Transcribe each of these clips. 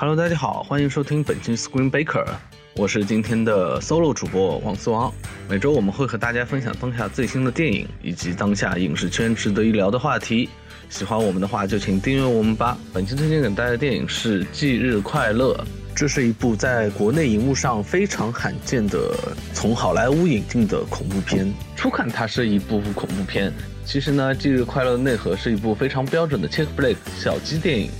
Hello，大家好，欢迎收听本期 Screen Baker，我是今天的 solo 主播王思王。每周我们会和大家分享当下最新的电影以及当下影视圈值得一聊的话题。喜欢我们的话，就请订阅我们吧。本期推荐给大家的电影是《忌日快乐》，这是一部在国内荧幕上非常罕见的从好莱坞引进的恐怖片。初看它是一部恐怖片，其实呢，《忌日快乐》的内核是一部非常标准的 chick flick 小鸡电影。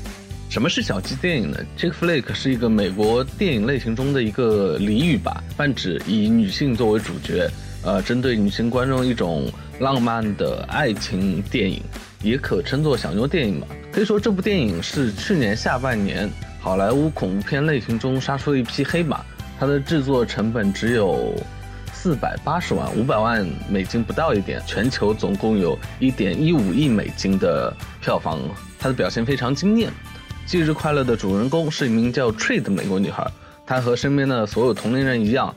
什么是小鸡电影呢？Chick flick 是一个美国电影类型中的一个俚语吧，泛指以女性作为主角，呃，针对女性观众一种浪漫的爱情电影，也可称作小妞电影吧。可以说，这部电影是去年下半年好莱坞恐怖片类型中杀出了一匹黑马。它的制作成本只有四百八十万，五百万美金不到一点，全球总共有一点一五亿美金的票房，它的表现非常惊艳。忌日快乐的主人公是一名叫 Tree 的美国女孩，她和身边的所有同龄人一样，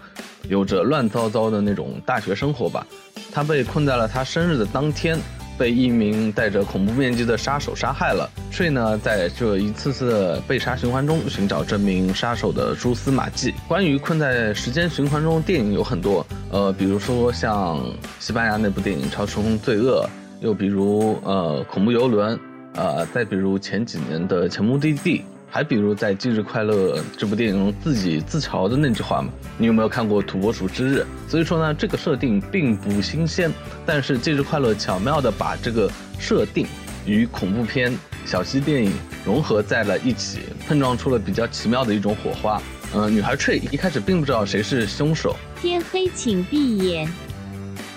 有着乱糟糟的那种大学生活吧。她被困在了她生日的当天，被一名戴着恐怖面具的杀手杀害了。Tree 呢，在这一次次的被杀循环中寻找这名杀手的蛛丝马迹。关于困在时间循环中的电影有很多，呃，比如说像西班牙那部电影《超时空罪恶》，又比如呃恐怖游轮。呃，再比如前几年的《前目的地》，还比如在《忌日快乐》这部电影中自己自嘲的那句话嘛，你有没有看过《土拨鼠之日》？所以说呢，这个设定并不新鲜，但是《忌日快乐》巧妙的把这个设定与恐怖片、小溪电影融合在了一起，碰撞出了比较奇妙的一种火花。嗯，女孩 Tree 一开始并不知道谁是凶手。天黑请闭眼，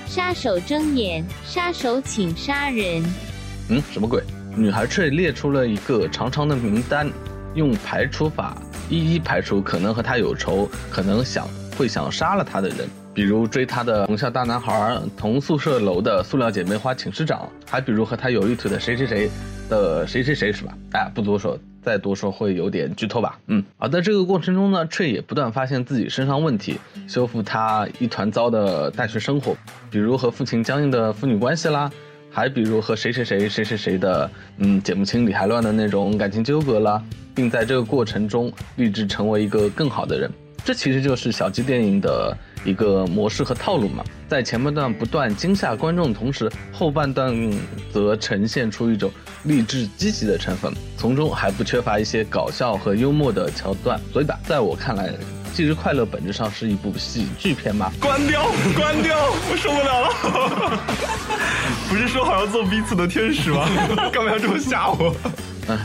杀手睁眼，杀手请杀人。嗯，什么鬼？女孩却列出了一个长长的名单，用排除法一一排除可能和她有仇、可能想会想杀了她的人，比如追她的同校大男孩、同宿舍楼的塑料姐妹花寝室长，还比如和她有一腿的谁谁谁的谁谁谁，是吧？哎，不多说，再多说会有点剧透吧。嗯，而在这个过程中呢翠也不断发现自己身上问题，修复他一团糟的大学生活，比如和父亲僵硬的父女关系啦。还比如和谁谁谁谁谁谁的，嗯，解不清理还乱的那种感情纠葛啦，并在这个过程中立志成为一个更好的人。这其实就是小鸡电影的一个模式和套路嘛。在前半段不断惊吓观众的同时，后半段则呈现出一种励志积极的成分，从中还不缺乏一些搞笑和幽默的桥段。所以吧，在我看来。《忌日快乐》本质上是一部喜剧片嘛？关掉，关掉，我受不了了！不是说好要做彼此的天使吗？干嘛要这么吓我？哎，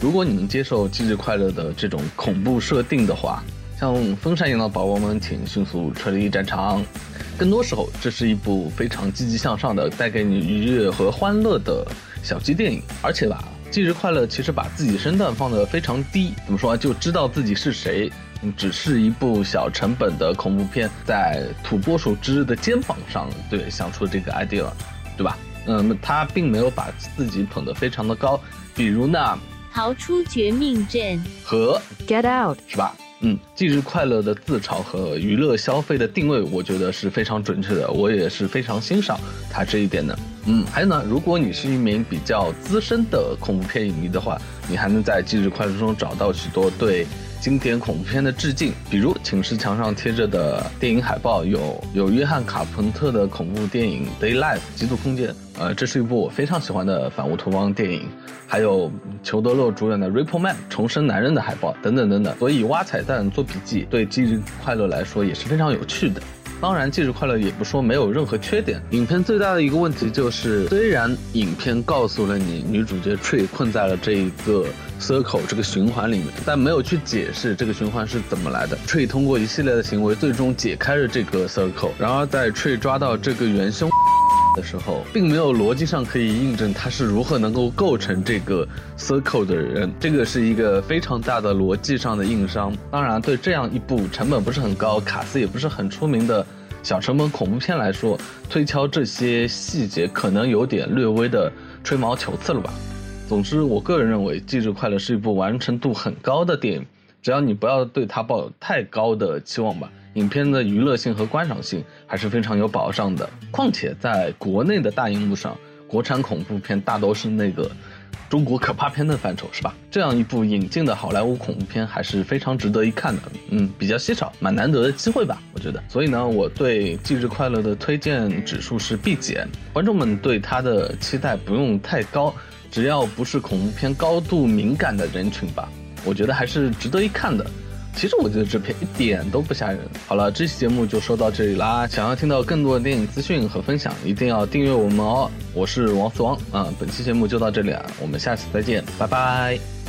如果你能接受《忌日快乐》的这种恐怖设定的话，像风扇一样的宝宝们，请迅速撤离战场。更多时候，这是一部非常积极向上的、带给你愉悦和欢乐的小鸡电影。而且吧，《忌日快乐》其实把自己身段放得非常低，怎么说？就知道自己是谁。只是一部小成本的恐怖片，在土拨鼠之日的肩膀上，对想出这个 idea，对吧？嗯，他并没有把自己捧得非常的高，比如呢，逃出绝命镇和 Get Out，是吧？嗯，忌日快乐的自嘲和娱乐消费的定位，我觉得是非常准确的，我也是非常欣赏他这一点的。嗯，还有呢，如果你是一名比较资深的恐怖片影迷的话，你还能在忌日快乐中找到许多对。经典恐怖片的致敬，比如寝室墙上贴着的电影海报，有有约翰卡彭特的恐怖电影《Daylight》极度空间，呃，这是一部我非常喜欢的反乌托邦电影，还有裘德洛主演的《Ripper Man》重生男人的海报等等等等。所以挖彩蛋做笔记，对忌日快乐来说也是非常有趣的。当然，技术快乐也不说没有任何缺点。影片最大的一个问题就是，虽然影片告诉了你女主角 Tree 困在了这一个 circle 这个循环里面，但没有去解释这个循环是怎么来的。Tree 通过一系列的行为，最终解开了这个 circle。然而，在 Tree 抓到这个元凶。的时候，并没有逻辑上可以印证他是如何能够构成这个 circle 的人，这个是一个非常大的逻辑上的硬伤。当然，对这样一部成本不是很高、卡斯也不是很出名的小成本恐怖片来说，推敲这些细节可能有点略微的吹毛求疵了吧。总之，我个人认为《忌日快乐》是一部完成度很高的电影，只要你不要对它抱有太高的期望吧。影片的娱乐性和观赏性还是非常有保障的。况且在国内的大荧幕上，国产恐怖片大都是那个中国可怕片的范畴，是吧？这样一部引进的好莱坞恐怖片还是非常值得一看的，嗯，比较稀少，蛮难得的机会吧，我觉得。所以呢，我对《忌日快乐》的推荐指数是必减，观众们对它的期待不用太高，只要不是恐怖片高度敏感的人群吧，我觉得还是值得一看的。其实我觉得这片一点都不吓人。好了，这期节目就说到这里啦。想要听到更多的电影资讯和分享，一定要订阅我们哦。我是王四王啊，本期节目就到这里啊，我们下次再见，拜拜。